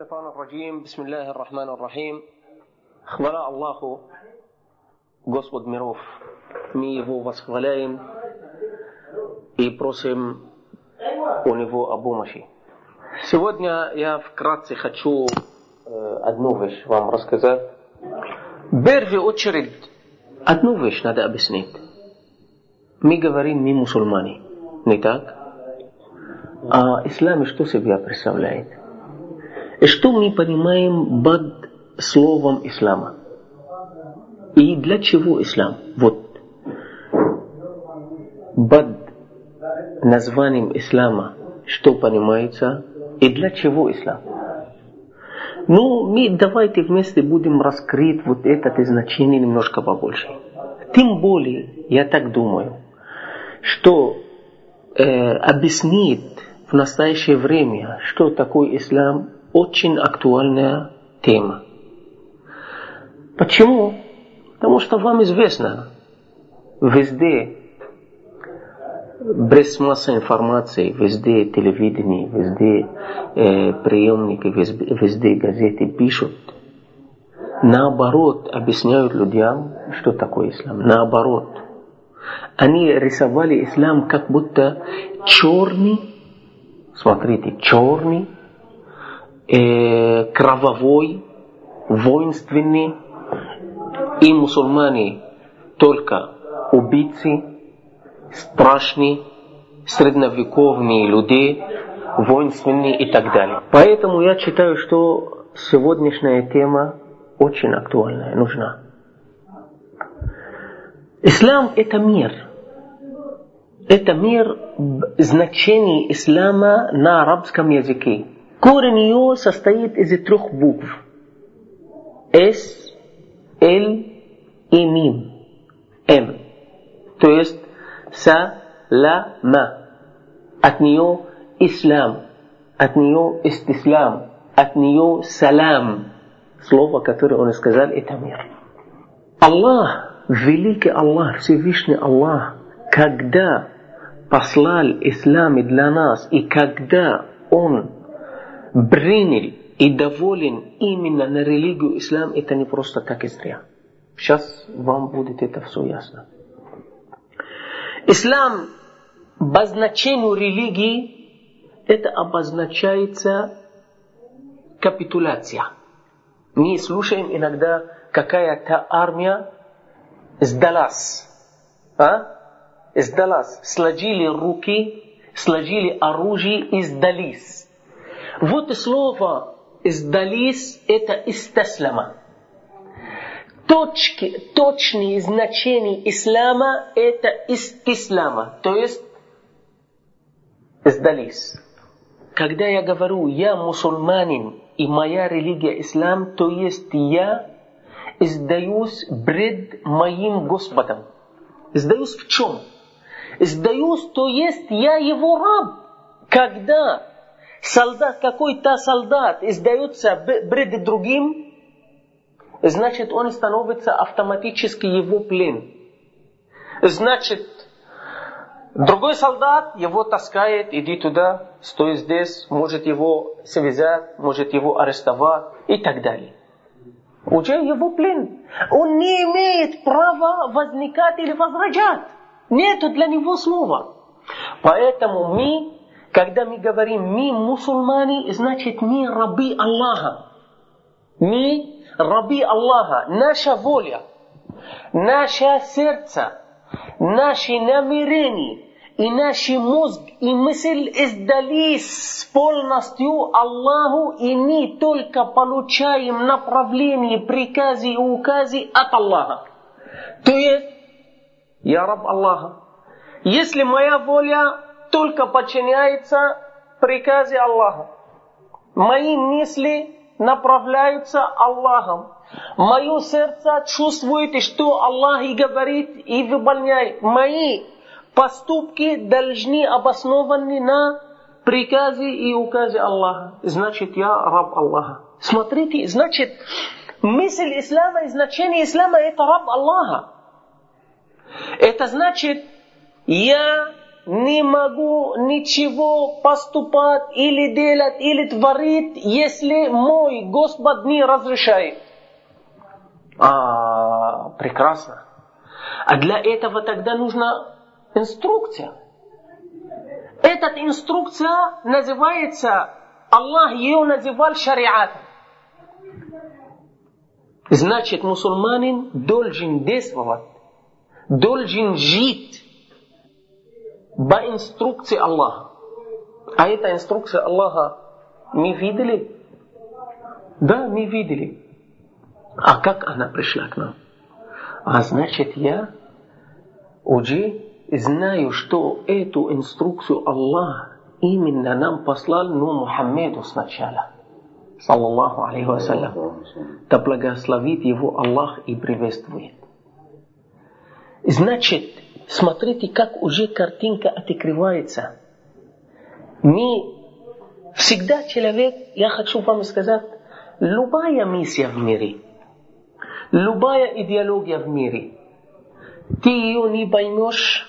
الشيطان الرجيم بسم الله الرحمن الرحيم Хвала Аллаху, Господ миров. Мы Его восхваляем и просим у Него о помощи. Сегодня я вкратце хочу э, одну вещь вам рассказать. В первую очередь, одну вещь надо объяснить. Мы говорим, мы мусульмане, не так? А ислам что себя представляет? Что мы понимаем под словом ислама? И для чего ислам? Вот. Под названием ислама что понимается и для чего ислам? Ну, мы давайте вместе будем раскрыть вот это значение немножко побольше. Тем более, я так думаю, что э, объяснит в настоящее время, что такое ислам, очень актуальная тема. Почему? Потому что вам известно, везде без массы информации, везде телевидение, везде э, приемники, везде, везде газеты пишут. Наоборот, объясняют людям, что такое ислам. Наоборот. Они рисовали ислам как будто черный, смотрите, черный, э, кровавой, воинственный, и мусульмане только убийцы, страшные, средневековные люди, воинственные и так далее. Поэтому я считаю, что сегодняшняя тема очень актуальная, нужна. Ислам – это мир. Это мир значений ислама на арабском языке. Корень ее состоит из трех букв. С, Л и Мим. М. То есть салама. От нее ислам. От нее истислам. От нее салам. Слово, которое он сказал, это мир. Аллах, великий Аллах, Всевышний Аллах, когда послал ислам для нас, и когда он принял и доволен именно на религию ислам, это не просто так и зря. Сейчас вам будет это все ясно. Ислам по значению религии это обозначается капитуляция. Мы слушаем иногда, какая-то армия сдалась. А? Сдалась. Сложили руки, сложили оружие и сдались. Вот слово сдались это истаслама. Точки, точные значения ислама это из ислама, то есть сдались. Когда я говорю, я мусульманин и моя религия ислам, то есть я сдаюсь пред моим Господом. Сдаюсь в чем? Сдаюсь, то есть я его раб. Когда солдат, какой-то солдат сдается пред другим, значит он становится автоматически его плен. Значит, другой солдат его таскает, иди туда, стой здесь, может его связать, может его арестовать и так далее. Уже его плен. Он не имеет права возникать или возражать. Нету для него слова. Поэтому мы когда мы говорим мы мусульмане, значит мы рабы Аллаха. Мы рабы Аллаха. Наша воля, наше сердце, наши намерения и наш мозг и мысль сдались полностью Аллаху, и мы только получаем направление, приказы и указы от Аллаха. То есть, я раб Аллаха. Если моя воля только подчиняется приказе Аллаха. Мои мысли направляются Аллахом. Мое сердце чувствует, что Аллах и говорит, и выполняет. Мои поступки должны обоснованы на приказе и указе Аллаха. Значит, я раб Аллаха. Смотрите, значит, мысль ислама и значение ислама это раб Аллаха. Это значит, я не могу ничего поступать или делать, или творить, если мой Господь не разрешает. А, прекрасно. А для этого тогда нужна инструкция. Эта инструкция называется, Аллах ее называл шариатом. Значит, мусульманин должен действовать, должен жить по инструкции Аллаха. А эта инструкция Аллаха мы видели? Да, мы видели. А как она пришла к нам? А значит, я уже знаю, что эту инструкцию Аллах именно нам послал, ну, Мухаммеду сначала. Саллаллаху алейхи вассалям. Да благословит его Аллах и приветствует. Значит, смотрите, как уже картинка открывается. Мы всегда человек, я хочу вам сказать, любая миссия в мире, любая идеология в мире, ты ее не поймешь,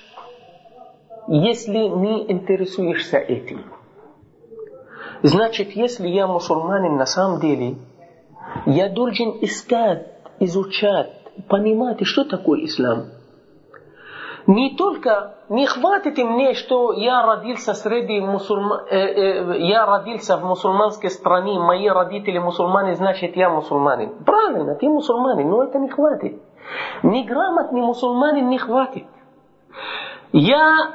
если не интересуешься этим. Значит, если я мусульманин на самом деле, я должен искать, изучать, понимать, что такое ислам. Не только, не хватит мне, что я родился среди мусульман, э, э, я родился в мусульманской стране, мои родители мусульмане, значит я мусульманин. Правильно, ты мусульманин, но это не хватит. Неграмотный мусульманин не хватит. Я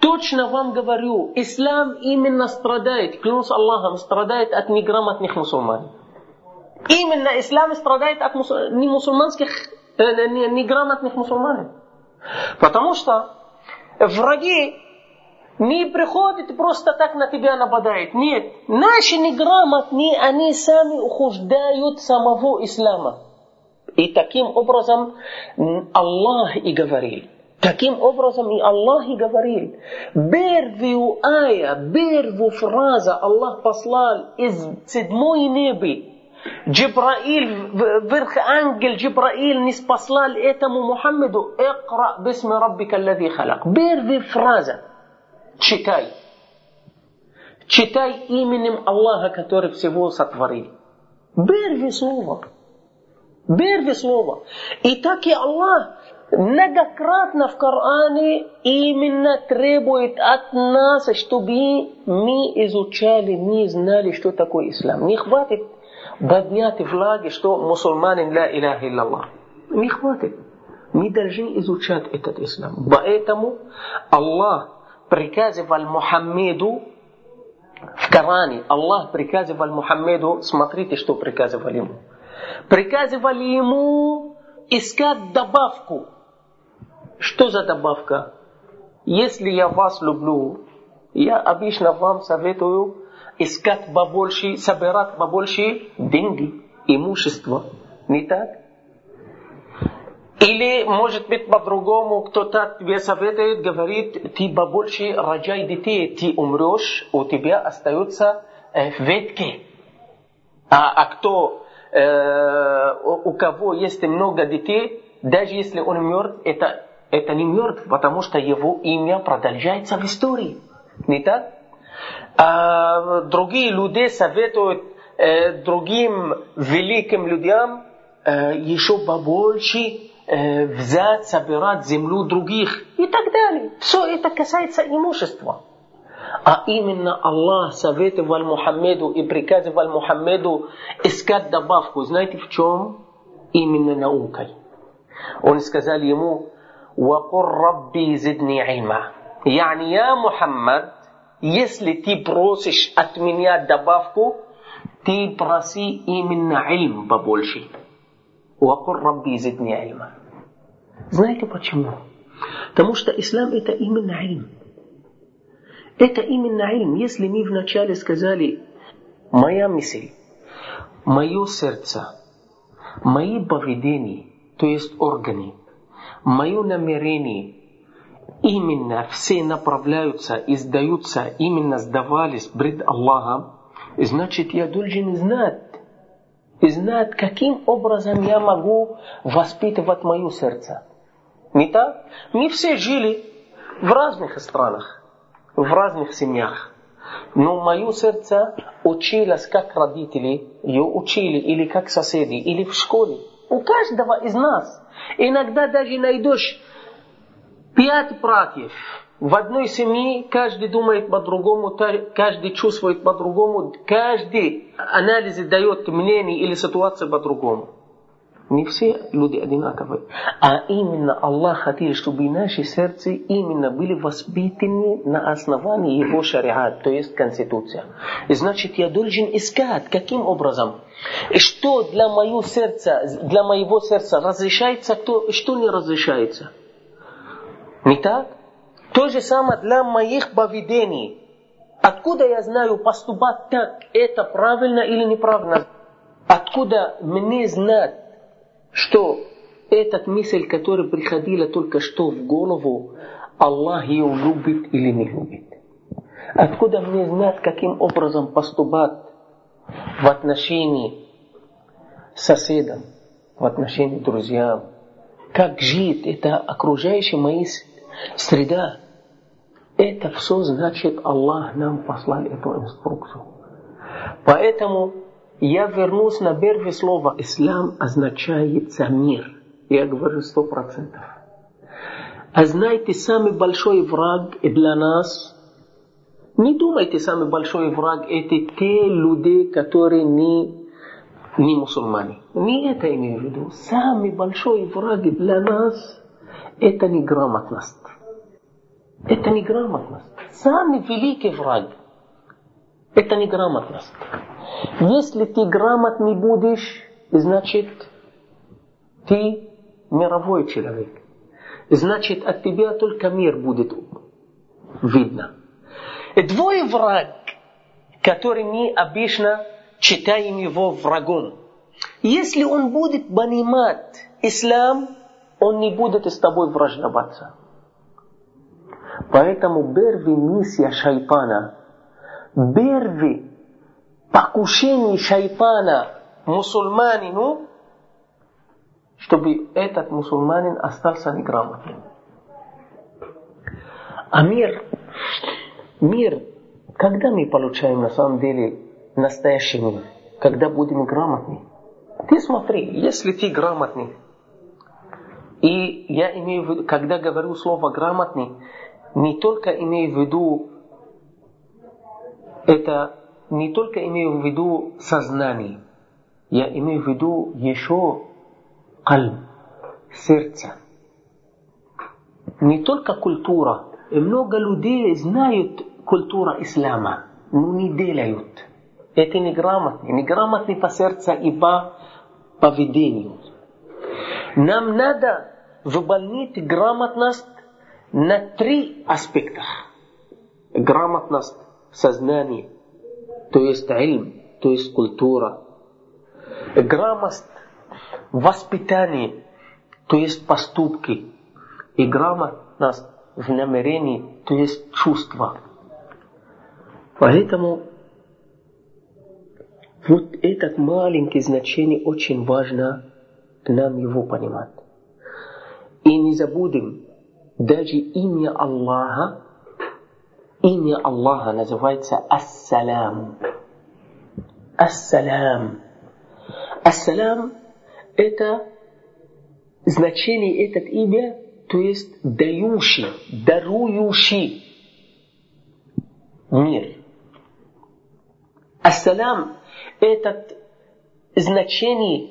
точно вам говорю, ислам именно страдает, клянусь Аллахом, страдает от неграмотных мусульман. Именно ислам страдает от немусульманских, э, неграмотных мусульман. Потому что враги не приходят и просто так на тебя нападают. Нет. Наши неграмотные, они сами ухуждают самого ислама. И таким образом Аллах и говорил. Таким образом и Аллах и говорил. Первую ая, первую фразу Аллах послал из седьмой небе. Джибраил, верх ангел Джибраил не спаслал этому Мухаммеду. Икра бисми раббика аллади халак. Первая фраза. Читай. Читай именем Аллаха, который всего сотворил. Первое слово. Первое слово. И так и Аллах многократно в Коране именно требует от нас, чтобы мы изучали, мы знали, что такое ислам. Не хватит поднять влаги, что мусульманин ла иляха иллаллах. Не хватит. Мы должны изучать этот ислам. Поэтому Аллах приказывал Мухаммеду в Коране, Аллах приказывал Мухаммеду, смотрите, что приказывал ему. Приказывал ему искать добавку что за добавка? Если я вас люблю, я обычно вам советую искать побольше, собирать побольше деньги, имущество. Не так? Или, может быть, по-другому, кто-то тебе советует, говорит, ты побольше рожай детей, ты умрешь, у тебя остается э, ветки. А, а кто, э, у кого есть много детей, даже если он мертв, это это не мертв, потому что его имя продолжается в истории. Не так? А другие люди советуют э, другим великим людям э, еще побольше э, взять, собирать землю других и так далее. Все это касается имущества. А именно Аллах советовал Мухаммеду и приказывал Мухаммеду искать добавку. Знаете в чем? Именно наукой. Он сказал ему, وقل ربي زدني علما يعني يا محمد если ты просишь от меня добавку, ты проси именно ильм побольше. Уакур Рабби зидни ильма. Знаете почему? Потому что ислам это именно ильм. Это именно ильм. Если мы вначале сказали, моя мысль, мое сердце, мои поведения, то есть органы, мое намерение, именно все направляются и сдаются, именно сдавались пред Аллахом, значит я должен знать, знать, каким образом я могу воспитывать мое сердце. Не так? Мы все жили в разных странах. в разных семьях. Но мое сердце училось, как родители ее учили, или как соседи, или в школе. У каждого из нас. Иногда даже найдешь пять братьев. В одной семье каждый думает по-другому, каждый чувствует по-другому, каждый анализ дает мнение или ситуацию по-другому. Не все люди одинаковые. А именно Аллах хотел, чтобы наши сердца именно были воспитаны на основании Его шариат, то есть Конституция. Значит, я должен искать, каким образом. Что для моего сердца, для моего сердца разрешается, то, что не разрешается. Не так? То же самое для моих поведений. Откуда я знаю поступать так, это правильно или неправильно? Откуда мне знать, что этот мысль, которая приходила только что в голову, Аллах ее любит или не любит. Откуда мне знать, каким образом поступать в отношении соседям, в отношении друзьям, как жить, это окружающая моя среда. Это все значит, Аллах нам послал эту инструкцию. Поэтому я вернусь на первое слово. Ислам означает мир. Я говорю сто процентов. А знаете, самый большой враг для нас, не думайте, самый большой враг это те люди, которые не, не мусульмане. Не это имею в виду. Самый большой враг для нас это неграмотность. Это неграмотность. Самый великий враг – это неграмотность. Если ты грамотный будешь, значит, ты мировой человек. Значит, от тебя только мир будет видно. Двое враг, который мы обычно читаем его врагом. Если он будет понимать ислам, он не будет с тобой враждоваться. Поэтому первая миссия шайтана, первый покушение шайтана мусульманину, чтобы этот мусульманин остался неграмотным. А мир, мир, когда мы получаем на самом деле настоящий мир? Когда будем грамотны. Ты смотри, если ты грамотный, и я имею в виду, когда говорю слово грамотный, не только имею в виду это не только имею в виду сознание, я имею в виду еще кальб, сердце. Не только культура. И много людей знают культуру ислама, но не делают. Это неграмотно. Неграмотно по сердцу и по поведению. Нам надо выполнить грамотность на три аспекта. Грамотность сознания, то есть ильм, то есть культура. Грамотность воспитание, то есть поступки. И грамотность в намерении, то есть чувства. Поэтому вот это маленькое значение очень важно нам его понимать. И не забудем, даже имя Аллаха, имя Аллаха называется Ассалям. Ассалям. Ассалям – это значение этот имя, то есть дающий, дарующий мир. Ассалям – это значение,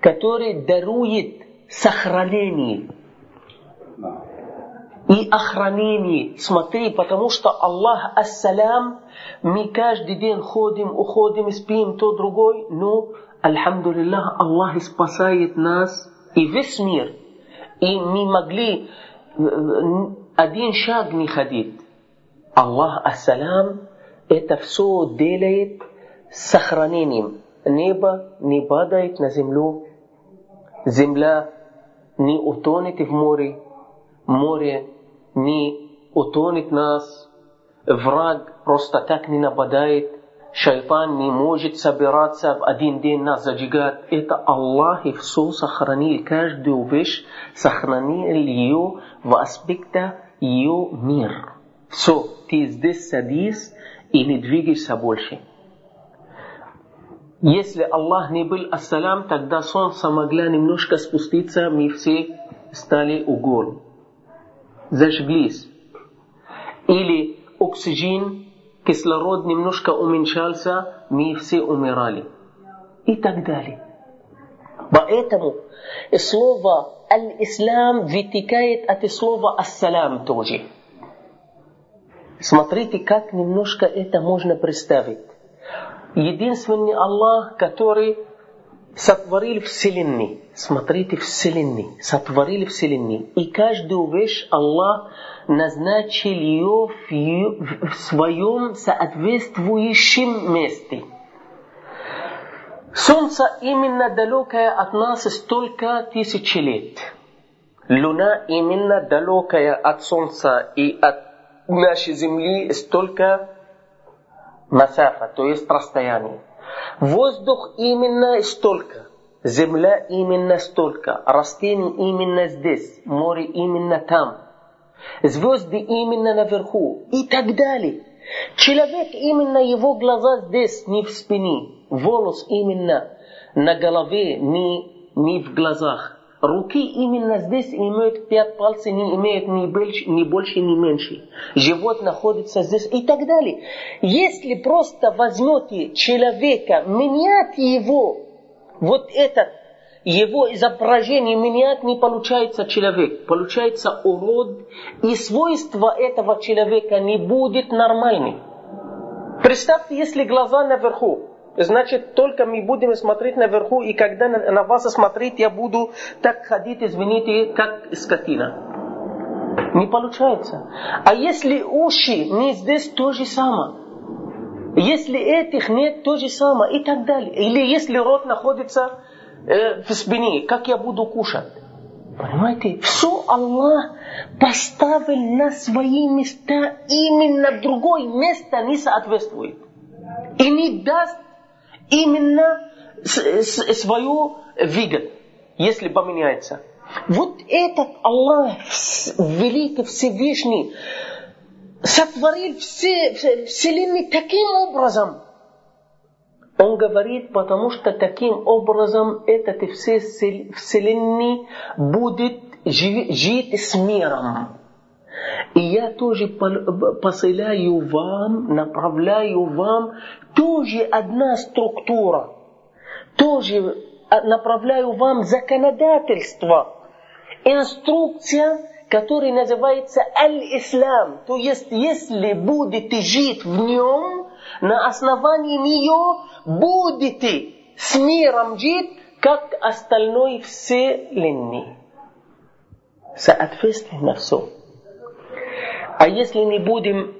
которое дарует сохранение и охранение. Смотри, потому что Аллах Ассалям, мы каждый день ходим, уходим, спим, то другой, но, Альхамдулиллах, Аллах спасает нас и весь мир. И мы могли один шаг не ходить. Аллах Ассалям это все делает с сохранением. Небо не падает на землю, земля не утонет в море, море не утонет нас, враг просто так не нападает, шайтан не может собираться в один день нас зажигать. Это Аллах и все сохранил, каждую вещь сохранил ее в аспекте ее мир. Все, ты здесь садись и не двигайся больше. Если Аллах не был ассалям, тогда солнце могло немножко спуститься, мы все стали угол. Зажглись. Или оксиген, кислород немножко уменьшался, мы все умирали. И так далее. Поэтому слово «аль-ислам» вытекает от слова «ассалям» тоже. Смотрите, как немножко это можно представить. Единственный Аллах, который сотворил Вселенной. Смотрите, Вселенной. Сотворил Вселенной. И каждую вещь Аллах назначил ее в своем соответствующем месте. Солнце именно далекое от нас столько тысяч лет. Луна именно далекая от Солнца и от нашей Земли столько масафа, то есть расстояние. Воздух именно столько, земля именно столько, растения именно здесь, море именно там, звезды именно наверху и так далее. Человек именно его глаза здесь, не в спине, волос именно на голове, не, не в глазах. Руки именно здесь имеют пять пальцев, не имеют ни больше, ни больше, ни меньше. Живот находится здесь и так далее. Если просто возьмете человека, менять его, вот этот, его изображение менять, не получается человек. Получается урод, и свойства этого человека не будет нормальным. Представьте, если глаза наверху, значит, только мы будем смотреть наверху, и когда на, вас смотреть, я буду так ходить, извините, как скотина. Не получается. А если уши не здесь, то же самое. Если этих нет, то же самое и так далее. Или если рот находится э, в спине, как я буду кушать? Понимаете? Все Аллах поставил на свои места, именно другое место не соответствует. И не даст именно свою выгоду, если поменяется. Вот этот Аллах, великий Всевышний, сотворил все, вселенную таким образом. Он говорит, потому что таким образом этот все вселенной будет жить с миром. И я тоже посылаю вам, направляю вам тоже одна структура. Тоже направляю вам законодательство. Инструкция, которая называется Аль-Ислам. То есть, если будете жить в нем, на основании нее будете с миром жить, как остальной вселенной. Соответственно, все. А если не будем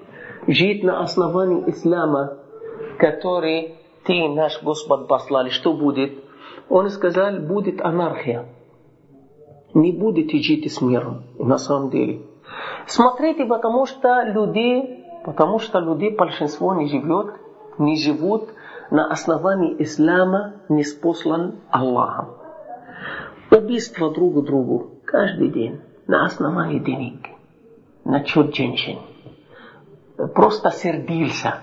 жить на основании ислама, который ты, наш Господь, послали, что будет? Он сказал, будет анархия. Не будете жить с миром, на самом деле. Смотрите, потому что люди, потому что люди, большинство не живет, не живут на основании ислама, не спослан Аллахом. Убийство друг другу каждый день на основании денег насчет женщин. Просто сердился.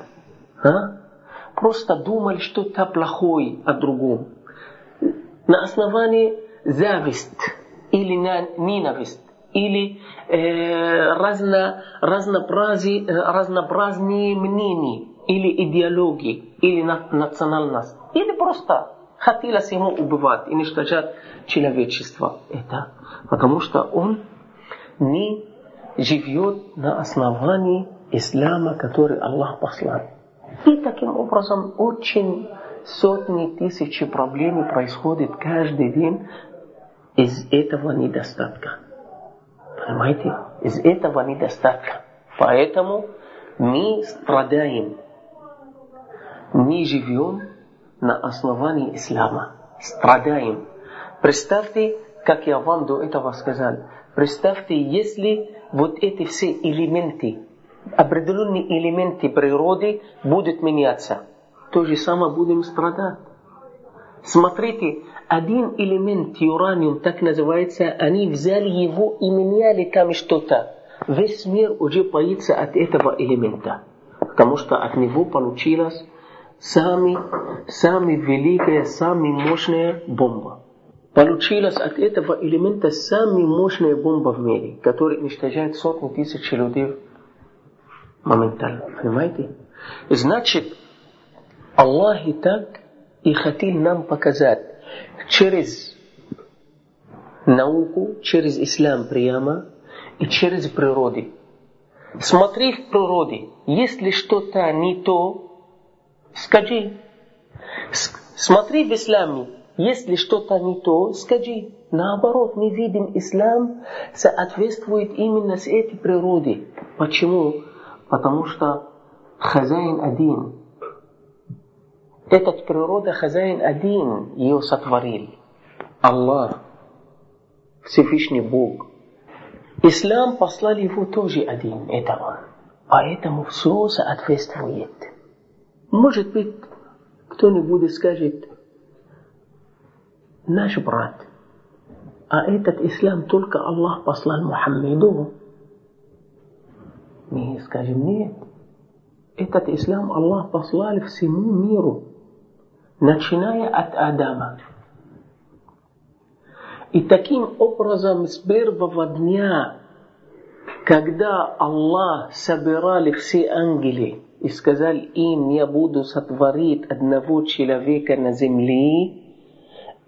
А? Просто думали что-то плохое о другом. На основании зависть или на ненависть или э, разно, разнообразие, разнообразные мнения или идеологии или национальность. Или просто хотелось ему убивать, уничтожать человечество. Это потому что он не живет на основании ислама, который Аллах послал. И таким образом очень сотни тысяч проблем происходит каждый день из этого недостатка. Понимаете? Из этого недостатка. Поэтому мы страдаем. Мы живем на основании ислама. Страдаем. Представьте, как я вам до этого сказал. Представьте, если вот эти все элементы, определенные элементы природы будут меняться, то же самое будем страдать. Смотрите, один элемент, ураниум, так называется, они взяли его и меняли там что-то. весь мир уже боится от этого элемента, потому что от него получилась самая, самая великая, самая мощная бомба. Получилась от этого элемента самая мощная бомба в мире, которая уничтожает сотни тысяч людей моментально. Понимаете? Значит, Аллах и так и хотел нам показать через науку, через ислам прямо и через природу. Смотри в природе, если что-то не то, скажи. Смотри в исламе, если что-то не то, скажи. Наоборот, мы видим, ислам соответствует именно с этой природой. Почему? Потому что хозяин один. Этот природа хозяин один ее сотворил. Аллах, Всевышний Бог. Ислам послал его тоже один, это он. Поэтому все соответствует. Может быть, кто-нибудь скажет, наш брат, а этот ислам только Аллах послал Мухаммеду. Мы скажем, нет. Этот ислам Аллах послал всему миру, начиная от Адама. И таким образом с первого дня, когда Аллах собирали все ангелы и сказал им, я буду сотворить одного человека на земле,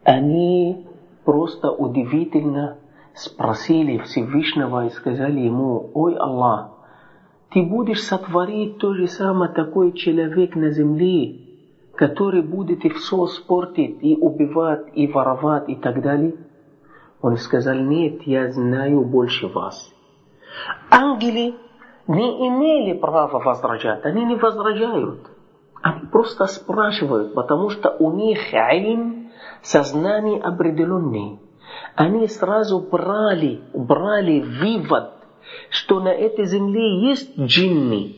они просто удивительно спросили Всевышнего и сказали ему, ой Аллах, ты будешь сотворить то же самое такой человек на земле, который будет и все спортить, и убивать, и воровать, и так далее? Он сказал, нет, я знаю больше вас. Ангелы не имели права возражать, они не возражают. Они просто спрашивают, потому что у них айлм, сознание определенное. Они сразу брали, брали вывод, что на этой земле есть джинни.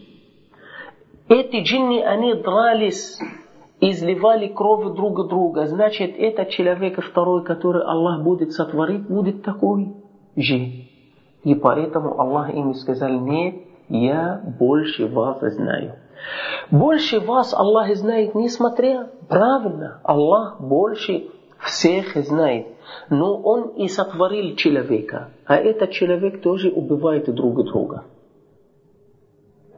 Эти джинни, они дрались изливали кровь друг друга, значит, этот человек второй, который Аллах будет сотворить, будет такой же. И поэтому Аллах им сказал, нет, я больше вас знаю. Больше вас Аллах знает, несмотря, правильно, Аллах больше всех знает. Но Он и сотворил человека, а этот человек тоже убивает друг друга.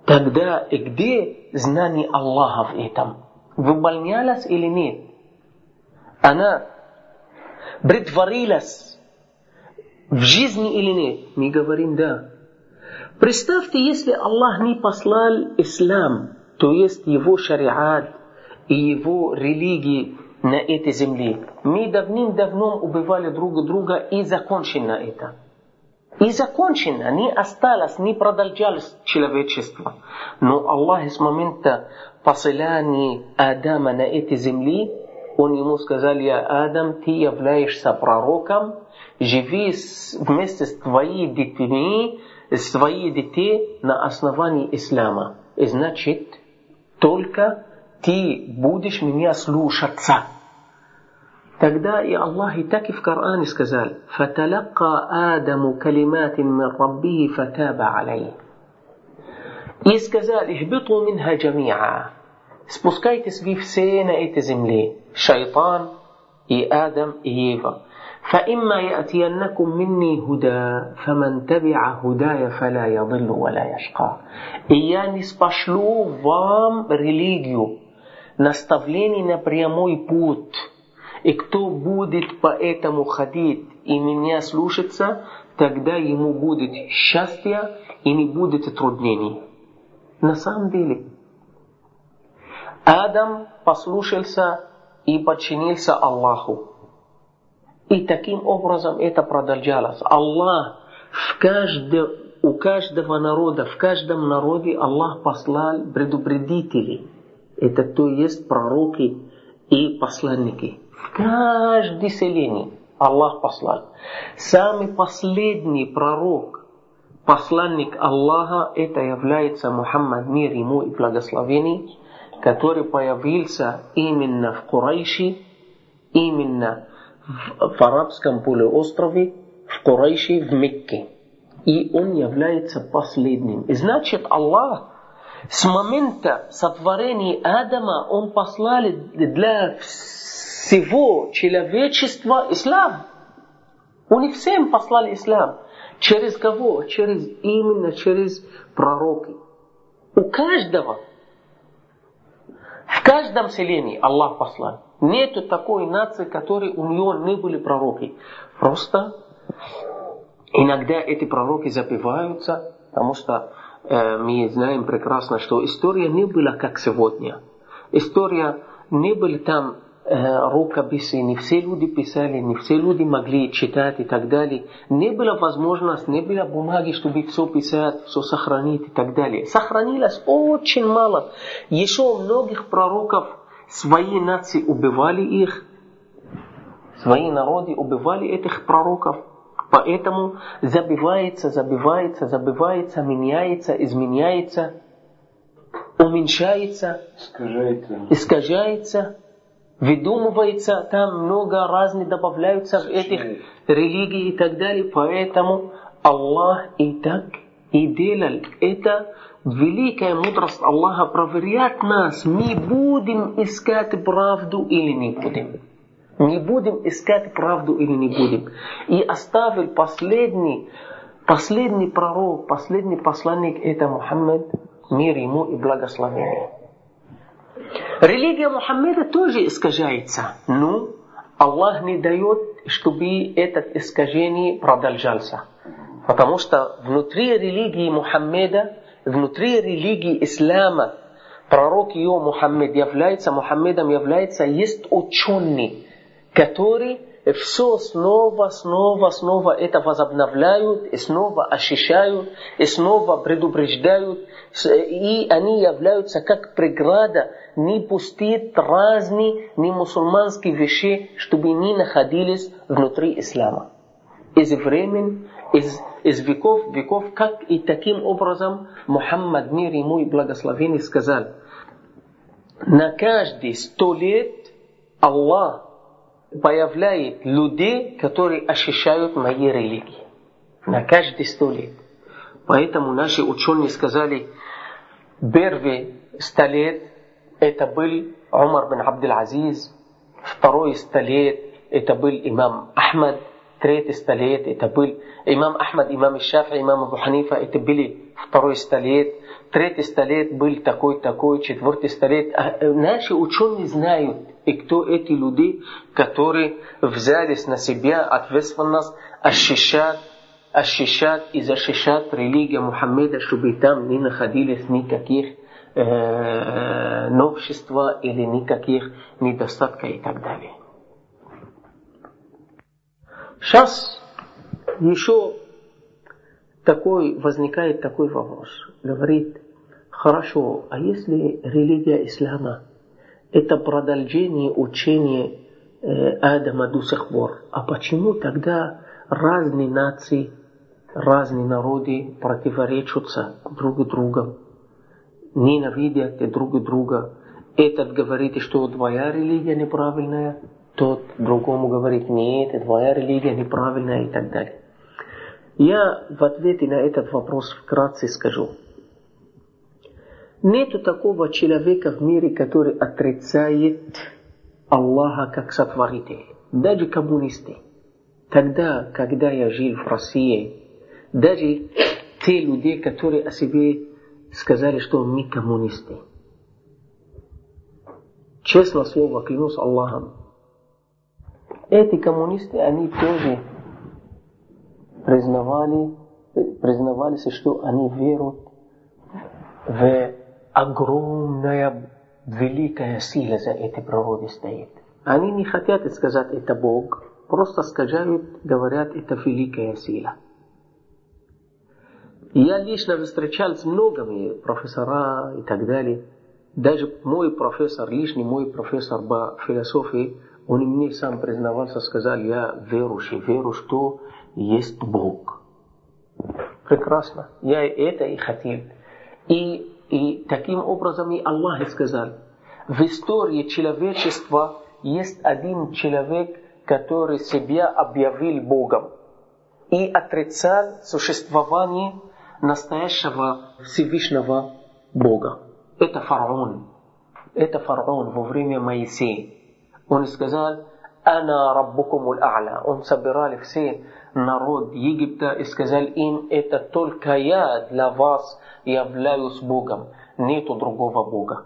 Тогда где знание Аллаха в этом? выполнялась или нет. Она притворилась в жизни или нет. Мы говорим да. Представьте, если Аллах не послал ислам, то есть его шариат и его религии на этой земле. Мы давным-давно убивали друг друга и закончено это. И закончено, не осталось, не продолжалось человечество. Но Аллах с момента посылания Адама на этой земле, он ему сказал, я Адам, ты являешься пророком, живи вместе с твоими детьми, свои детей на основании ислама. И Значит, только ты будешь меня слушаться. Тогда и Аллах и так и в Коране сказал, «Фаталакка Адаму калиматин мин Раббихи фатаба алей». И сказал, «Ихбиту минха джамиа». Спускайтесь вы все на этой земле, шайтан и Адам и Ева. فإما يأتينكم مني هدى فمن تبع هداي فلا يضل ولا يشقى. И я не спошлю вам религию, наставление на прямой путь. И кто будет по этому ходить и меня слушаться, тогда ему будет счастье и не будет труднений. На самом деле, Адам послушался и подчинился Аллаху. И таким образом это продолжалось. Аллах в каждом, у каждого народа, в каждом народе Аллах послал предупредителей. Это то есть пророки и посланники. В каждом селении Аллах послал. Самый последний пророк, посланник Аллаха, это является Мухаммад, мир ему и благословений, который появился именно в Курайши, именно в, арабском полуострове, в Курайши, в Мекке. и он является последним. И значит, Аллах с момента сотворения Адама он послал для всего человечества ислам. Он их всем послал ислам. Через кого? Через именно через пророки. У каждого. В каждом селении Аллах послал. Нету такой нации, которой у нее не были пророки. Просто иногда эти пророки забиваются, потому что э, мы знаем прекрасно, что история не была как сегодня. История не была там рукописи, не все люди писали, не все люди могли читать и так далее. Не было возможности, не было бумаги, чтобы все писать, все сохранить и так далее. Сохранилось очень мало. Еще многих пророков свои нации убивали их, свои народы убивали этих пророков. Поэтому забивается, забивается, забивается, меняется, изменяется, уменьшается, искажается. искажается выдумывается, там много разных добавляются в этих религий и так далее. Поэтому Аллах и так и делал это великая мудрость Аллаха проверяет нас, мы будем искать правду или не будем. Не будем искать правду или не будем. И оставил последний, последний пророк, последний посланник, это Мухаммад, мир ему и благословение. Религия Мухаммеда тоже искажается. Но Аллах не дает, чтобы этот искажение продолжался. Потому что внутри религии Мухаммеда, внутри религии Ислама, пророк ее Мухаммед является, Мухаммедом является, есть ученый, который все снова, снова, снова это возобновляют, и снова ощущают, и снова предупреждают, и они являются как преграда не пустить разные не мусульманские вещи, чтобы не находились внутри ислама. Из времен, из, из веков, веков, как и таким образом Мухаммад, мир ему и благословение, сказал, на каждые сто лет Аллах появляет людей, которые ощущают мои религии. На каждые сто лет. Поэтому наши ученые сказали, первые сто лет это был Умар бин Абдул Азиз, второй сто лет это был имам Ахмад, третий сто лет это был имам Ахмад, имам Шафи, имам Абу Ханифа, это были второй сто лет, третий сто лет был такой-такой, четвертый сто лет. Наши ученые знают, и кто эти люди, которые взялись на себя ответственность ощущать, ощущать и защищать религию Мухаммеда, чтобы там не находились никаких э, новшества или никаких недостатков и так далее. Сейчас еще такой, возникает такой вопрос. Говорит, хорошо, а если религия ислама это продолжение учения э, Адама до сих пор. А почему тогда разные нации, разные народы противоречатся друг другу, ненавидят друг друга? Этот говорит, что твоя религия неправильная, тот другому говорит, нет, твоя религия неправильная и так далее. Я в ответе на этот вопрос вкратце скажу – Нету такого человека в мире, который отрицает Аллаха как сотворитель. Даже коммунисты. Тогда, когда я жил в России, даже те люди, которые о себе сказали, что мы коммунисты. Честно слово, клянусь Аллахом. Эти коммунисты, они тоже признавали, признавались, что они веруют в огромная, великая сила за этой природы стоит. Они не хотят сказать это Бог, просто скажут, говорят, это великая сила. Я лично встречал с многими профессора и так далее. Даже мой профессор, лишний мой профессор по философии, он мне сам признавался, сказал, я верующий, верю, что есть Бог. Прекрасно. Я это и хотел. И и таким образом и Аллах сказал, в истории человечества есть один человек, который себя объявил Богом. и отрицал существование настоящего Всевышнего Бога. Это фараон. Это фараон во время Моисея. Он сказал, «Ана раббукумул а'ля». Он собирали все народ Египта и сказал им, это только я для вас являюсь Богом, нету другого Бога.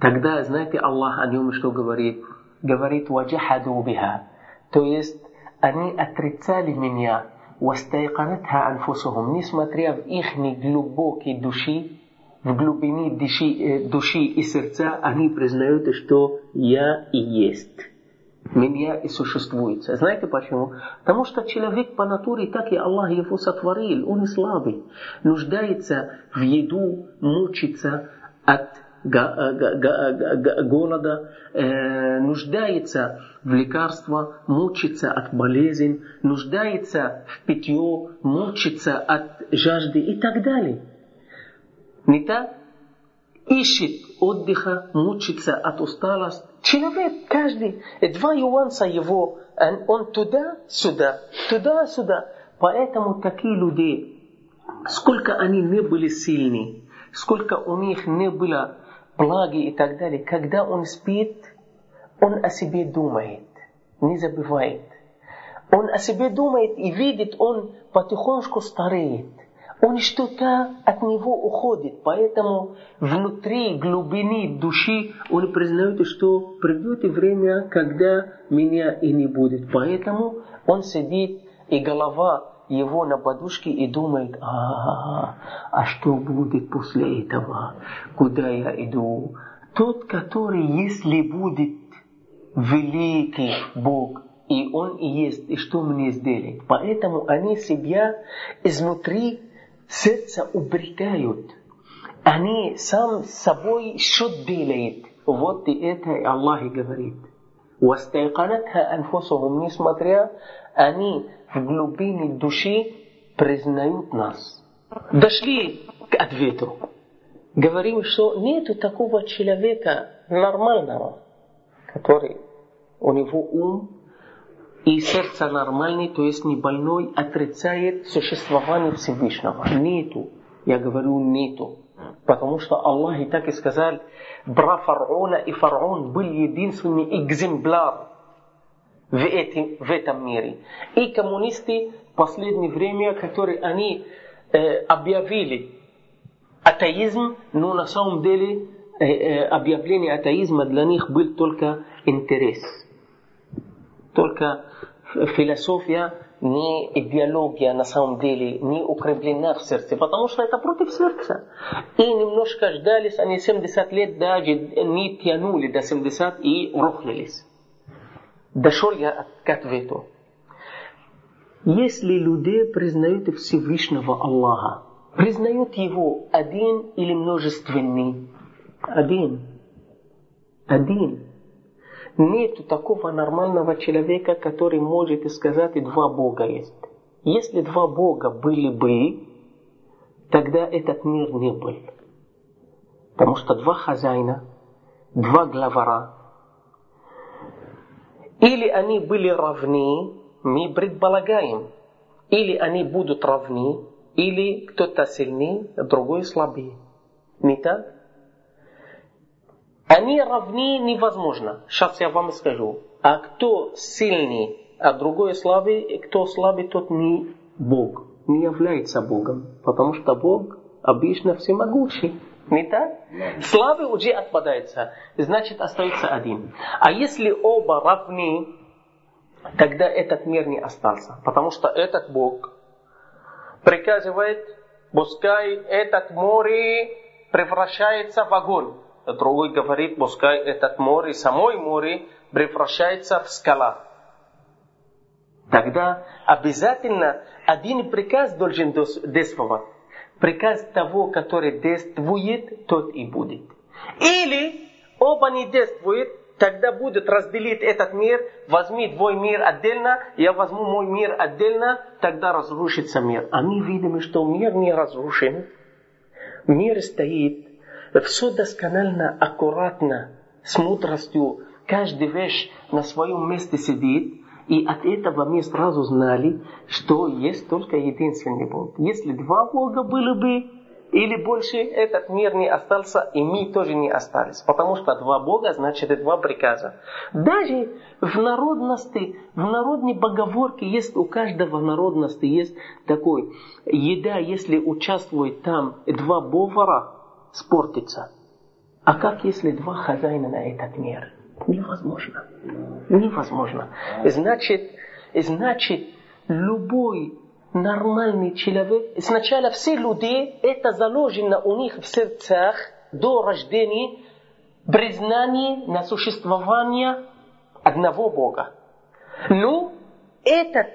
Тогда, знаете, Аллах о нем что говорит? Говорит, «Ваджахаду биха». То есть, они отрицали меня, «Вастайканатха анфусухум», несмотря в их глубокие души, в глубине души, души и сердца, они признают, что я и есть меня и существует. Знаете почему? Потому что человек по натуре, так и Аллах его сотворил, он слабый. Нуждается в еду, мучится от голода, нуждается в лекарства, мучится от болезни, нуждается в питье, мучится от жажды и так далее. Не так? Ищет отдыха, мучится от усталости, Человек, каждый, два нюанса его, он туда-сюда, туда-сюда. Поэтому такие люди, сколько они не были сильны, сколько у них не было благи и так далее, когда он спит, он о себе думает, не забывает. Он о себе думает и видит, он потихоньку стареет он что-то от него уходит. Поэтому внутри глубины души он признает, что придет время, когда меня и не будет. Поэтому он сидит, и голова его на подушке и думает, а, а что будет после этого? Куда я иду? Тот, который, если будет великий Бог, и Он и есть, и что мне сделать? Поэтому они себя изнутри сердце упрекают. Они сам с собой счет делают. Вот и это Аллах и говорит. وَاسْتَيْقَنَتْهَا أَنفُسُهُمْ Несмотря, они в глубине души признают нас. Дошли к ответу. Говорим, что нету такого человека нормального, который у него ум и сердце нормальное, то есть не больной, отрицает существование Всевышнего. Нету. Я говорю, нету. Потому что Аллах и так и сказал, бра фараона и фараон был единственный экземпляр в, этим, в этом мире. И коммунисты в последнее время, которые они э, объявили атеизм, но на самом деле э, э, объявление атеизма для них был только интерес. Только философия не идеология на самом деле не укреплена в сердце, потому что это против сердца. И немножко ждались, они 70 лет даже не тянули до 70 и рухнулись. Дошел я к ответу. Если люди признают Всевышнего Аллаха, признают его один или множественный, один, один, нет такого нормального человека, который может сказать, и два Бога есть. Если два Бога были бы, тогда этот мир не был. Потому что два хозяина, два главара, или они были равны, мы предполагаем, или они будут равны, или кто-то сильнее, другой слабее. Не так? Они равны невозможно. Сейчас я вам скажу. А кто сильный, а другой слабый, кто слабый, тот не Бог. Не является Богом. Потому что Бог обычно всемогущий. Не так? Слабый уже отпадается. Значит, остается один. А если оба равны, тогда этот мир не остался. Потому что этот Бог приказывает, пускай этот море превращается в огонь другой говорит, пускай этот море, самой море превращается в скала. Тогда обязательно один приказ должен действовать. Приказ того, который действует, тот и будет. Или оба не действуют, тогда будет разделить этот мир, возьми твой мир отдельно, я возьму мой мир отдельно, тогда разрушится мир. А мы видим, что мир не разрушен. Мир стоит, все досконально, аккуратно, с мудростью, каждая вещь на своем месте сидит, И от этого мы сразу знали, что есть только единственный Бог. Если два Бога были бы, или больше, этот мир не остался, и мы тоже не остались. Потому что два Бога значит два приказа. Даже в народности, в народной поговорке есть у каждого народности есть такой, еда, если участвует там два повара, спортится. А как если два хозяина на этот мир? Невозможно. Невозможно. Значит, значит, любой нормальный человек, сначала все люди, это заложено у них в сердцах до рождения, признание на существование одного Бога. Ну, этот,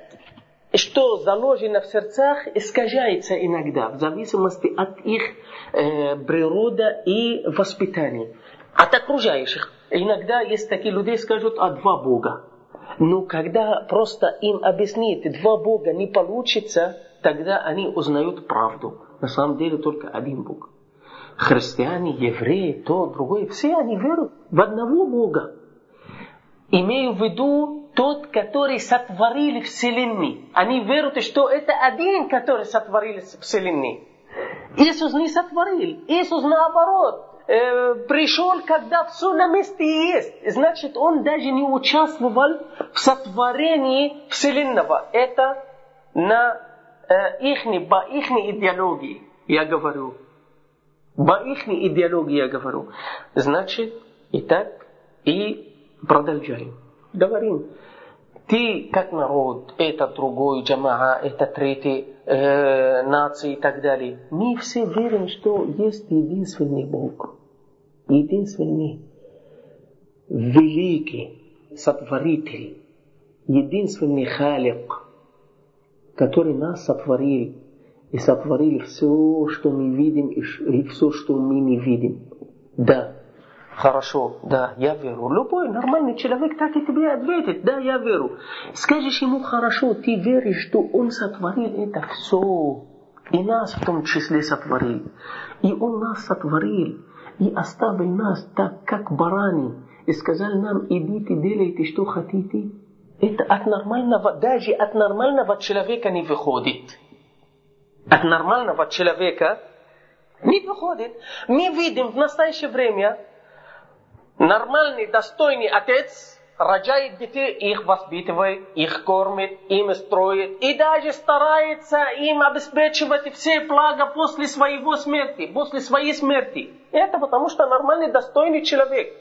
что заложено в сердцах, искажается иногда, в зависимости от их э, природы и воспитания. От окружающих. Иногда есть такие люди, скажут, а два Бога. Но когда просто им объяснить, два Бога не получится, тогда они узнают правду. На самом деле только один Бог. Христиане, евреи, то, другое, все они верят в одного Бога. Имею в виду тот, который сотворил Вселенную. Они верят, что это один, который сотворил Вселенную. Иисус не сотворил. Иисус наоборот э, пришел, когда все на месте есть. Значит, он даже не участвовал в сотворении Вселенного. Это на э, ихней, по их идеологии, я говорю. По их идеологии я говорю. Значит, и так, и продолжаем. Говорим. Ты как народ, это другой джамаа, это третий э, нации и так далее. Мы все верим, что есть единственный Бог. Единственный великий сотворитель. Единственный халик, который нас сотворил. И сотворил все, что мы видим, и все, что мы не видим. Да, Хорошо, да, я верю. Любой нормальный человек так и тебе ответит, да, я верю. Скажешь ему хорошо, ты веришь, что он сотворил это все. И нас в том числе сотворил. И он нас сотворил. И оставил нас так, как барани. И сказал нам, идите, делайте, что хотите. Это от нормального, даже от нормального человека не выходит. От нормального человека не выходит. Мы видим в настоящее время, Нормальный, достойный отец рожает детей, их воспитывает, их кормит, им строит и даже старается им обеспечивать все блага после своего смерти, после своей смерти. Это потому что нормальный, достойный человек.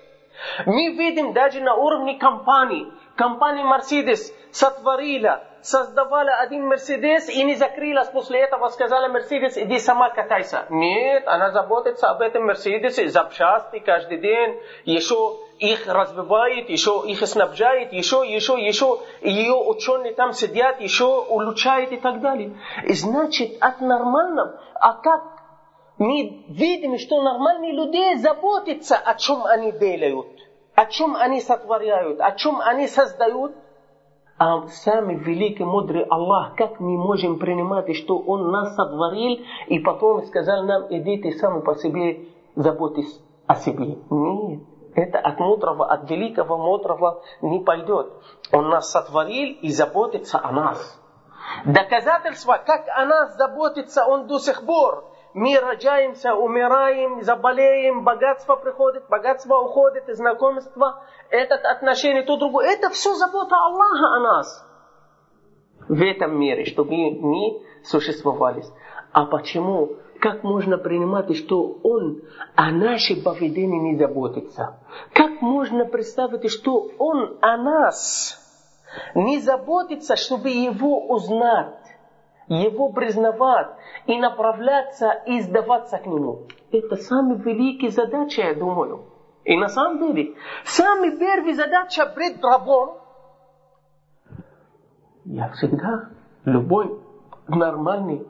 Мы видим даже на уровне компании. Компания Mercedes сотворила создавала один Мерседес и не закрылась после этого, сказала Мерседес, иди сама катайся. Нет, она заботится об этом Мерседесе, запчасти каждый день, еще их развивает, еще их снабжает, еще, еще, еще, ее ученые там сидят, еще улучшает и так далее. И значит, от нормального, а как мы видим, что нормальные люди заботятся, о чем они делают, о чем они сотворяют, о чем они создают, а самый великий, мудрый Аллах, как мы можем принимать, что Он нас сотворил, и потом сказал нам, идите сами по себе, заботьтесь о себе. Нет. Это от мудрого, от великого мудрого не пойдет. Он нас сотворил и заботится о нас. Доказательство, как о нас заботится Он до сих пор мы рожаемся, умираем, заболеем, богатство приходит, богатство уходит, знакомство, это отношение, то другое. Это все забота Аллаха о нас в этом мире, чтобы мы существовали. А почему? Как можно принимать, что Он о нашей поведении не заботится? Как можно представить, что Он о нас не заботится, чтобы Его узнать? Его признавать и направляться и сдаваться к нему. Это самая великая задача, я думаю. И на самом деле, самая первая задача пред рабом, я всегда, любой нормальный,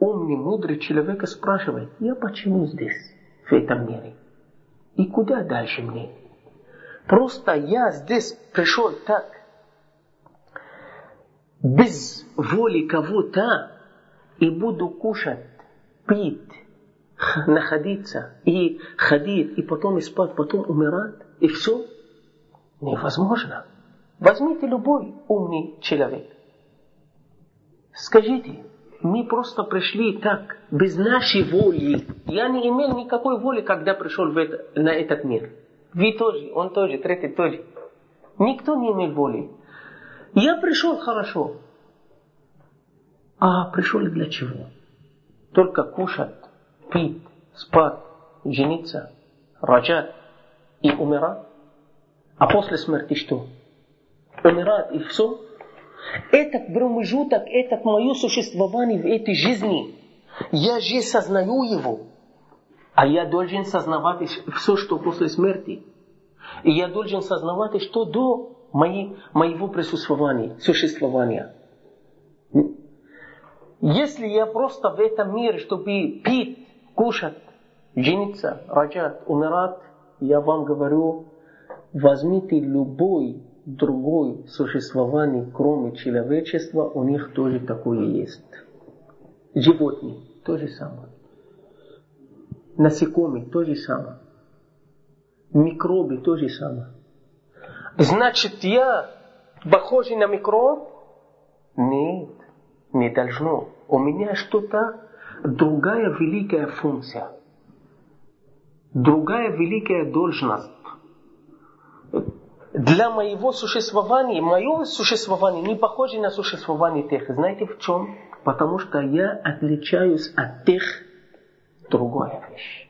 умный, мудрый человек спрашивает, я почему здесь, в этом мире? И куда дальше мне? Просто я здесь пришел так, без воли кого-то и буду кушать, пить, находиться и ходить, и потом спать, потом умирать, и все, невозможно. Возьмите любой умный человек. Скажите, мы просто пришли так, без нашей воли. Я не имел никакой воли, когда пришел в это, на этот мир. Вы тоже, он тоже, третий тоже. Никто не имел воли. Я пришел хорошо. А пришел для чего? Только кушать, пить, спать, жениться, рожать и умирать. А после смерти что? Умирать и все? Этот промежуток, это мое существование в этой жизни. Я же сознаю его. А я должен сознавать все, что после смерти. И я должен сознавать, что до моей, моего присутствования, существования. Если я просто в этом мире, чтобы пить, кушать, жениться, рожать, умирать, я вам говорю, возьмите любой другой существование, кроме человечества, у них тоже такое есть. Животные то же самое. Насекомые то же самое. Микробы то же самое. Значит, я похожий на микроб? Нет, не должно. У меня что-то другая великая функция. Другая великая должность для моего существования, мое существование не похоже на существование тех. Знаете в чем? Потому что я отличаюсь от тех другая вещь.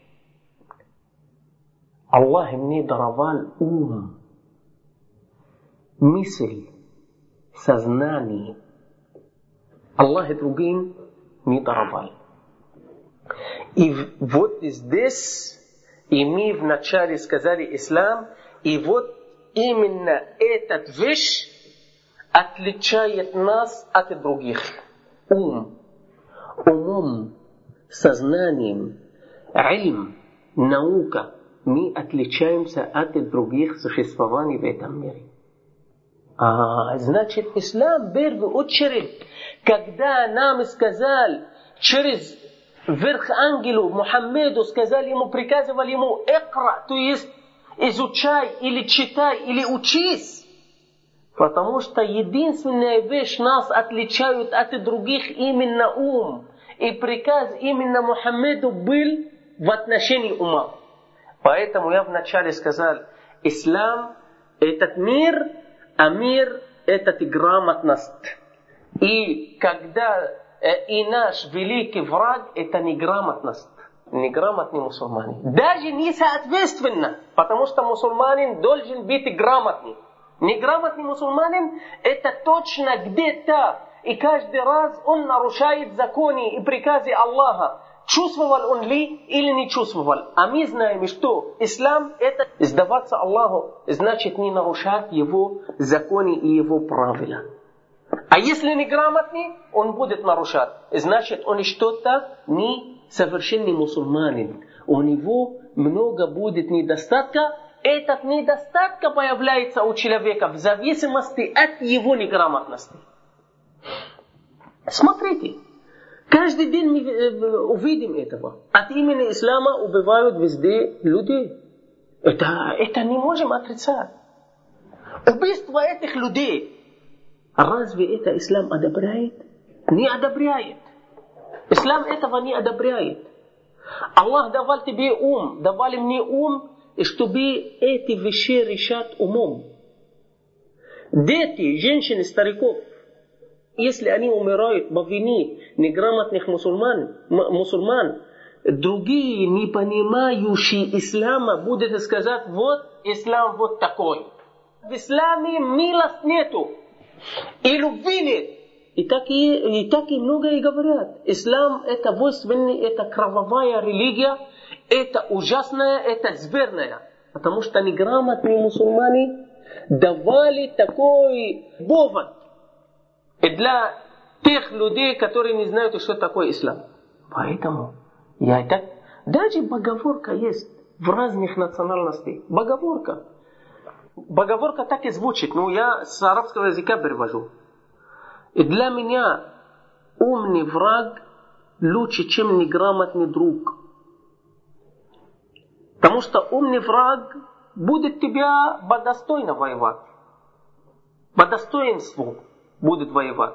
Аллах мне даровал ум, мысль, сознание. Аллах другим не даровал. И вот здесь, и мы вначале сказали ислам, и вот именно этот вещь отличает нас от других. Ум, умом, сознанием, илм, наука. Мы отличаемся от других существований в этом мире. А, значит, ислам в первую очередь, когда нам сказал через верх ангелу Мухаммеду, сказали ему, приказывали ему, экра, то есть изучай или читай или учись. Потому что единственная вещь нас отличает от других именно ум. И приказ именно Мухаммеду был в отношении ума. Поэтому я вначале сказал, ислам этот мир, а мир этот грамотность. И когда и наш великий враг это неграмотность неграмотный мусульманин. Даже не соответственно, потому что мусульманин должен быть грамотный. Неграмотный мусульманин это точно где-то, и каждый раз он нарушает законы и приказы Аллаха. Чувствовал он ли или не чувствовал? А мы знаем, что ислам это сдаваться Аллаху, значит не нарушать его законы и его правила. А если неграмотный, он будет нарушать. Значит, он что-то не совершенный мусульманин, у него много будет недостатка, этот недостатка появляется у человека в зависимости от его неграмотности. Смотрите, каждый день мы э, увидим этого. От имени ислама убивают везде людей. Это, это не можем отрицать. Убийство этих людей, разве это ислам одобряет? Не одобряет. Ислам этого не одобряет. Аллах давал тебе ум, давали мне ум, чтобы эти вещи решать умом. Дети, женщины, стариков, если они умирают по вине неграмотных мусульман, мусульман, другие, не понимающие ислама, будут сказать, вот ислам вот такой. В исламе милость нету. И любви нет. И так и, и так и многое говорят. Ислам это войственный, это кровавая религия, это ужасная, это зверная. Потому что неграмотные мусульмане давали такой повод для тех людей, которые не знают, что такое ислам. Поэтому я и так... Даже поговорка есть в разных национальностях. Поговорка. Поговорка так и звучит. Ну, я с арабского языка перевожу. И для меня умный враг лучше, чем неграмотный друг. Потому что умный враг будет тебя достойно воевать. По достоинству будет воевать.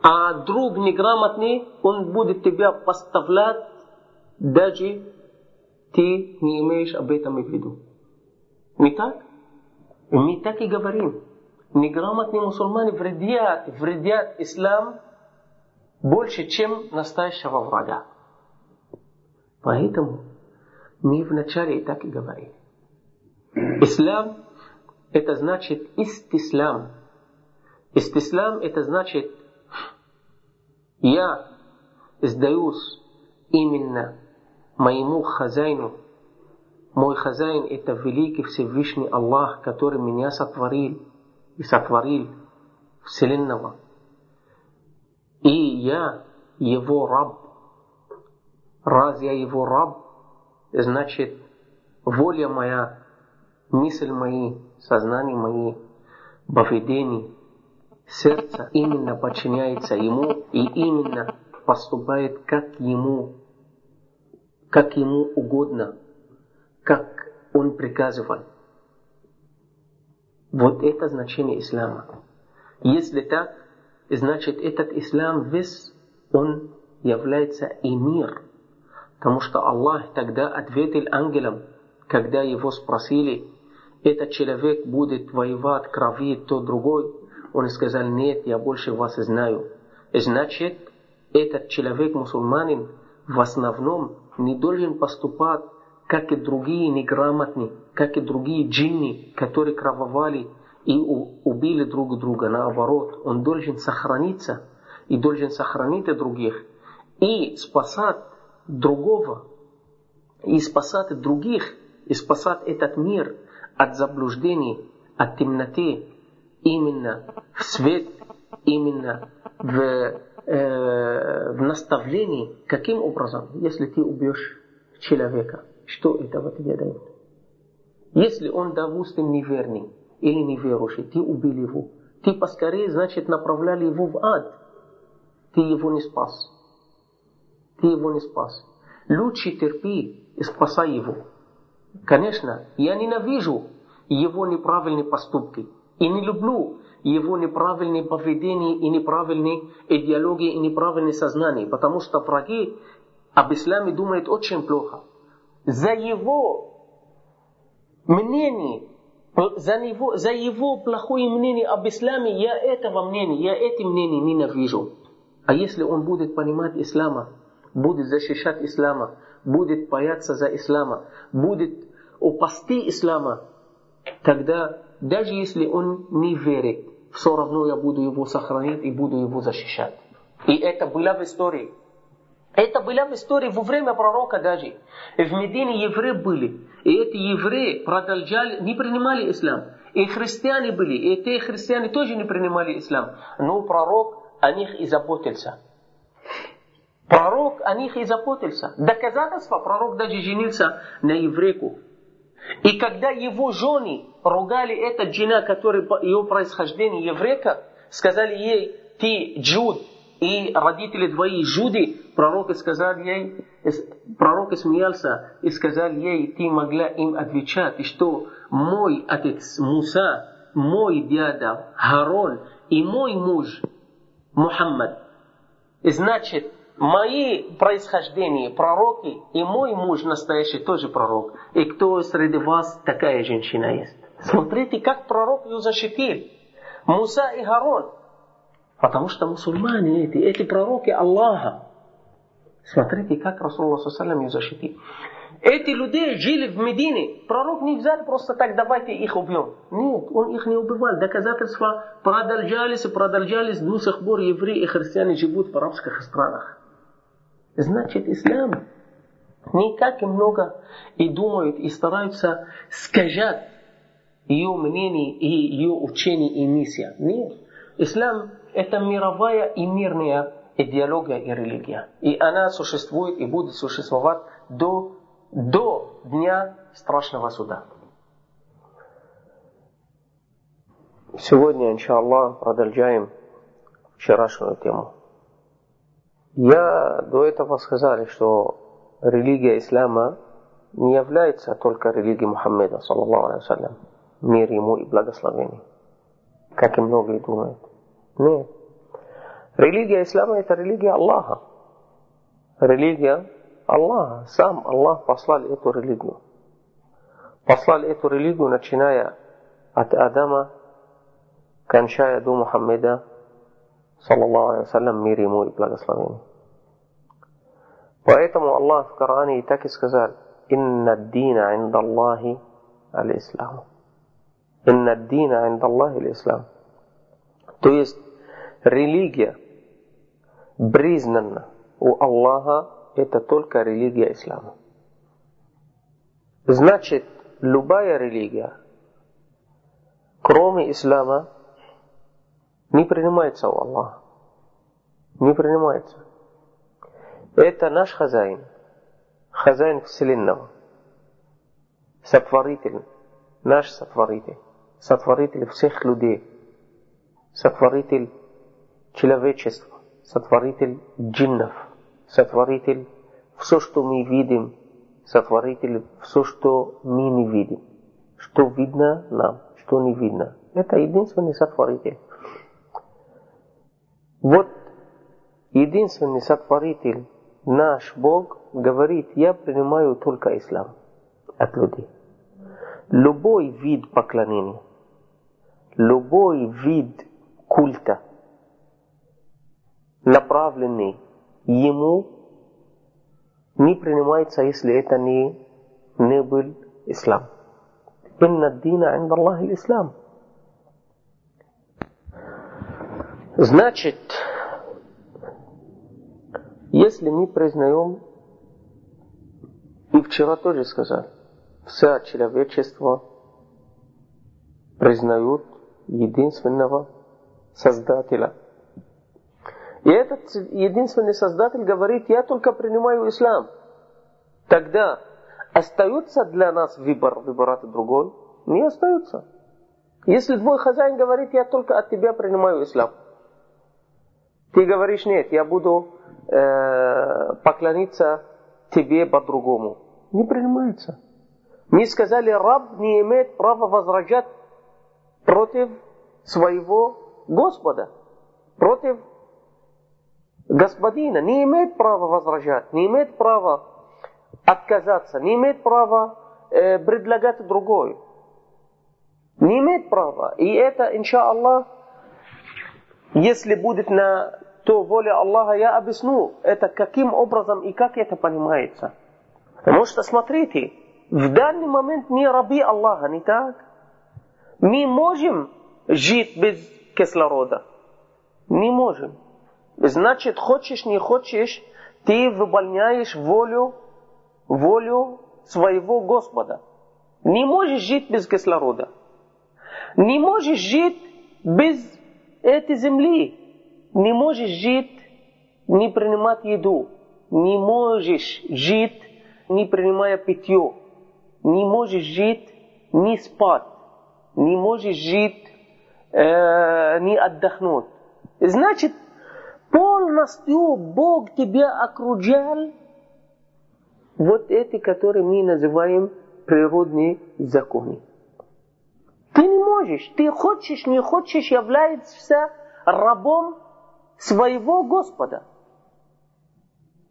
А друг неграмотный, он будет тебя поставлять, даже ты не имеешь об этом в виду. Не так? Мы так и говорим. Неграмотные мусульмане вредят, вредят ислам больше, чем настоящего врага. Поэтому мы вначале и так и говорили. Ислам это значит истислам. Истислам это значит я сдаюсь именно моему хозяину. Мой хозяин это великий Всевышний Аллах, который меня сотворил и сотворил Вселенного. И я его раб. Раз я его раб, значит, воля моя, мысль мои, сознание мои, поведение, сердце именно подчиняется ему и именно поступает как ему, как ему угодно, как он приказывал. Вот это значение ислама. Если так, значит этот ислам весь, он является и мир. Потому что Аллах тогда ответил ангелам, когда его спросили, этот человек будет воевать, кровить, то другой. Он сказал, нет, я больше вас знаю. Значит, этот человек, мусульманин, в основном не должен поступать как и другие неграмотные, как и другие джинни, которые крововали и убили друг друга. Наоборот, он должен сохраниться и должен сохранить других и спасать другого, и спасать других, и спасать этот мир от заблуждений, от темноты, именно в свет, именно в, э, в наставлении. Каким образом? Если ты убьешь человека – что этого тебе дает? Если он, допустим, неверный или неверующий, ты убил его, ты поскорее, значит, направляли его в ад. Ты его не спас. Ты его не спас. Лучше терпи и спасай его. Конечно, я ненавижу его неправильные поступки. И не люблю его неправильные поведения и неправильные идеологии и неправильные сознания. Потому что враги об исламе думают очень плохо за его мнение, за его, за его плохое мнение об исламе, я этого мнения, я эти мнения ненавижу. А если он будет понимать ислама, будет защищать ислама, будет бояться за ислама, будет упасти ислама, тогда даже если он не верит, все равно я буду его сохранить и буду его защищать. И это было в истории. Это была в истории во время пророка даже. В Медине евреи были. И эти евреи продолжали, не принимали ислам. И христиане были. И эти христиане тоже не принимали ислам. Но пророк о них и заботился. Пророк о них и заботился. Доказательство, пророк даже женился на еврейку. И когда его жены ругали этот жена, который ее происхождение еврейка, сказали ей, ты джуд, и родители твои жуды, пророк сказал ей, пророк смеялся и сказал ей, ты могла им отвечать, что мой отец Муса, мой дядя Харон и мой муж Мухаммад. Значит, мои происхождения пророки и мой муж настоящий тоже пророк. И кто среди вас такая женщина есть? Смотрите, как пророк ее защитил. Муса и Харон. Потому что мусульмане эти, эти пророки Аллаха. Смотрите, как Расулла Саллам их защитил. Эти люди жили в Медине. Пророк не взял просто так, давайте их убьем. Нет, он их не убивал. Доказательства продолжались и продолжались. До сих пор евреи и христиане живут в арабских странах. Значит, ислам не как и много и думают, и стараются сказать ее мнение и ее учение и миссия. Нет. Ислам это мировая и мирная идеология и религия. И она существует и будет существовать до, до дня страшного суда. Сегодня, иншаллах, продолжаем вчерашнюю тему. Я до этого сказал, что религия ислама не является только религией Мухаммеда, саллаллаху алейhi мир ему и благословение. как и многие думают. Нет. Религия ислама это религия Аллаха. Религия Аллаха. Сам Аллах послал эту религию. Послал эту религию, начиная от Адама, кончая до Мухаммеда, саллаллаху вассалям, мир ему и благословение. Поэтому Аллах в Коране и так и сказал, «Инна дина инда Аллахи аль-Ислам». «Инна дина инда Аллахи аль-Ислам». То есть, религия признана у Аллаха, это только религия ислама. Значит, любая религия, кроме ислама, не принимается у Аллаха. Не принимается. Это наш хозяин, хозяин Вселенного, сотворитель, наш сотворитель, сотворитель всех людей, сотворитель человечества, сотворитель джиннов, сотворитель все, что мы видим, сотворитель все, что мы не видим, что видно нам, что не видно. Это единственный сотворитель. Вот единственный сотворитель, наш Бог, говорит, я принимаю только ислам от людей. Любой вид поклонения, любой вид культа, направленный ему, не принимается, если это не, не был ислам. Инна дина инда Аллахи ислам. Значит, если мы признаем, и вчера тоже сказал, все человечество признают единственного Создателя. И этот единственный Создатель говорит, я только принимаю ислам. Тогда остается для нас выбор выбирать другой? Не остается. Если твой хозяин говорит, я только от тебя принимаю ислам. Ты говоришь, нет, я буду э, поклониться тебе по-другому. Не принимается. Не сказали, раб не имеет права возражать против своего Господа, против господина. Не имеет права возражать, не имеет права отказаться, не имеет права э, предлагать другой. Не имеет права. И это, иншаллах, если будет на то воля Аллаха, я объясню это каким образом и как это понимается. Потому что, смотрите, в данный момент мы рабы Аллаха, не так? Мы можем жить без кислорода. Не можем. Значит, хочешь, не хочешь, ты выполняешь волю, волю своего Господа. Не можешь жить без кислорода. Не можешь жить без этой земли. Не можешь жить, не принимать еду. Не можешь жить, не принимая питье. Не можешь жить, не спать. Не можешь жить, э, не отдохнуть. Значит, полностью Бог тебя окружал вот эти, которые мы называем природные законы. Ты не можешь, ты хочешь, не хочешь, являешься рабом своего Господа.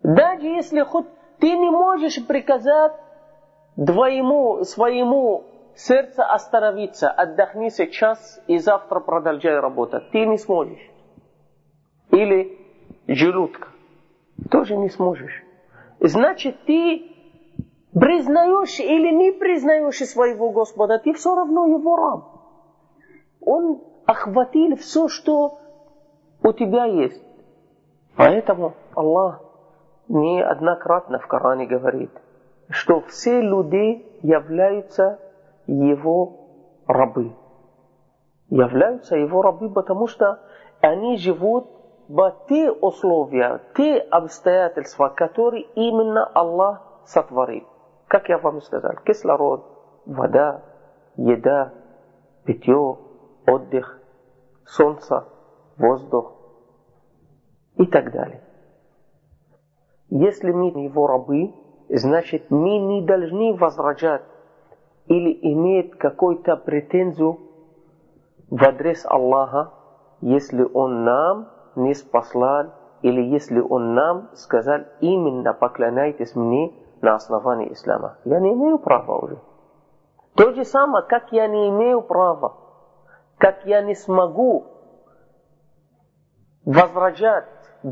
Даже если хоть ты не можешь приказать двоему, своему сердцу остановиться, отдохни сейчас и завтра продолжай работать. Ты не сможешь. Или желудка. Тоже не сможешь. Значит, ты признаешь или не признаешь своего Господа, ты все равно его раб. Он охватил все, что у тебя есть. Поэтому Аллах неоднократно в Коране говорит, что все люди являются его рабы. Являются его рабы, потому что они живут в те условия, те обстоятельства, которые именно Аллах сотворил. Как я вам сказал, кислород, вода, еда, питье, отдых, солнце, воздух и так далее. Если мы его рабы, значит мы не должны возражать или иметь какую-то претензию в адрес Аллаха, если Он нам не спаслал, или если Он нам сказал, именно поклоняйтесь мне на основании ислама. Я не имею права уже. То же самое, как я не имею права, как я не смогу возражать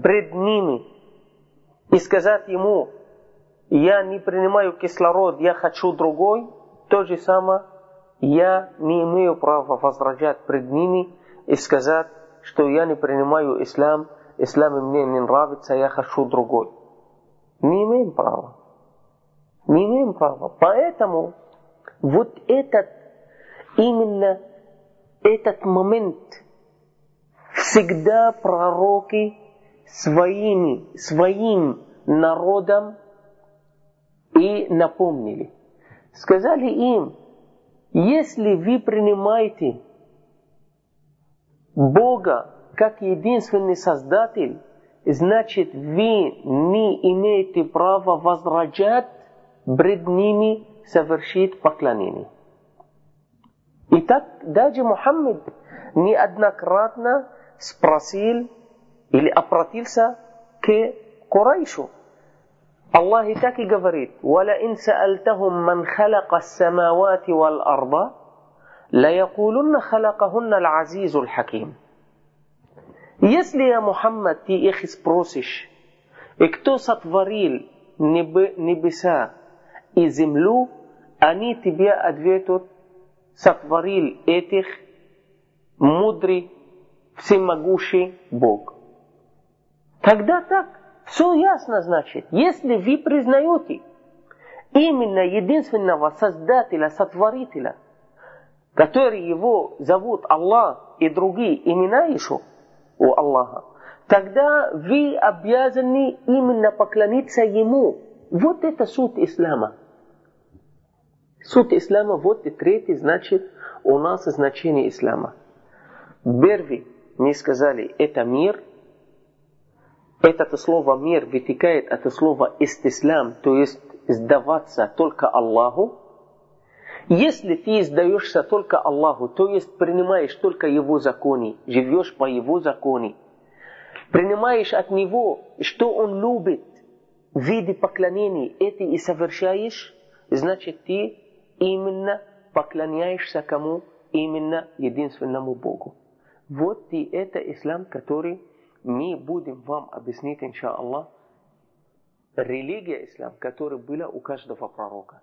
пред ними и сказать ему, я не принимаю кислород, я хочу другой, то же самое я не имею права возражать пред ними и сказать, что я не принимаю ислам, ислам мне не нравится, я хочу другой. Не имеем права. Не имеем права. Поэтому вот этот, именно этот момент всегда пророки своими, своим народом и напомнили. Сказали им, если вы принимаете Бога как единственный Создатель, значит вы не имеете права возражать пред ними совершить поклонение. Итак, даже Мухаммад неоднократно спросил или обратился к Курайшу. الله так говорит, وَلَئِنْ سَأَلْتَهُمْ مَنْ خَلَقَ السَّمَاوَاتِ وَالْأَرْضَ لَيَقُولُنَّ خَلَقَهُنَّ الْعَزِيزُ الْحَكِيمُ Если, я Мухаммад, ты их спросишь, и кто сотворил небеса и землю, они тебе ответят, сотворил этих мудрый, всемогущий Бог. Тогда так. Все ясно, значит. Если вы признаете именно единственного Создателя, Сотворителя, который его зовут Аллах и другие имена еще у Аллаха, тогда вы обязаны именно поклониться Ему. Вот это суть Ислама. Суть Ислама, вот и третий, значит, у нас значение Ислама. Первый, мы сказали, это мир – это слово мир вытекает от слова истислам, то есть сдаваться только Аллаху. Если ты сдаешься только Аллаху, то есть принимаешь только Его законы, живешь по Его законе, принимаешь от Него, что Он любит, в виде поклонений, это и совершаешь, значит ты именно поклоняешься кому? Именно единственному Богу. Вот и это ислам, который мы будем вам объяснить, иншаллах, религия ислам, которая была у каждого пророка.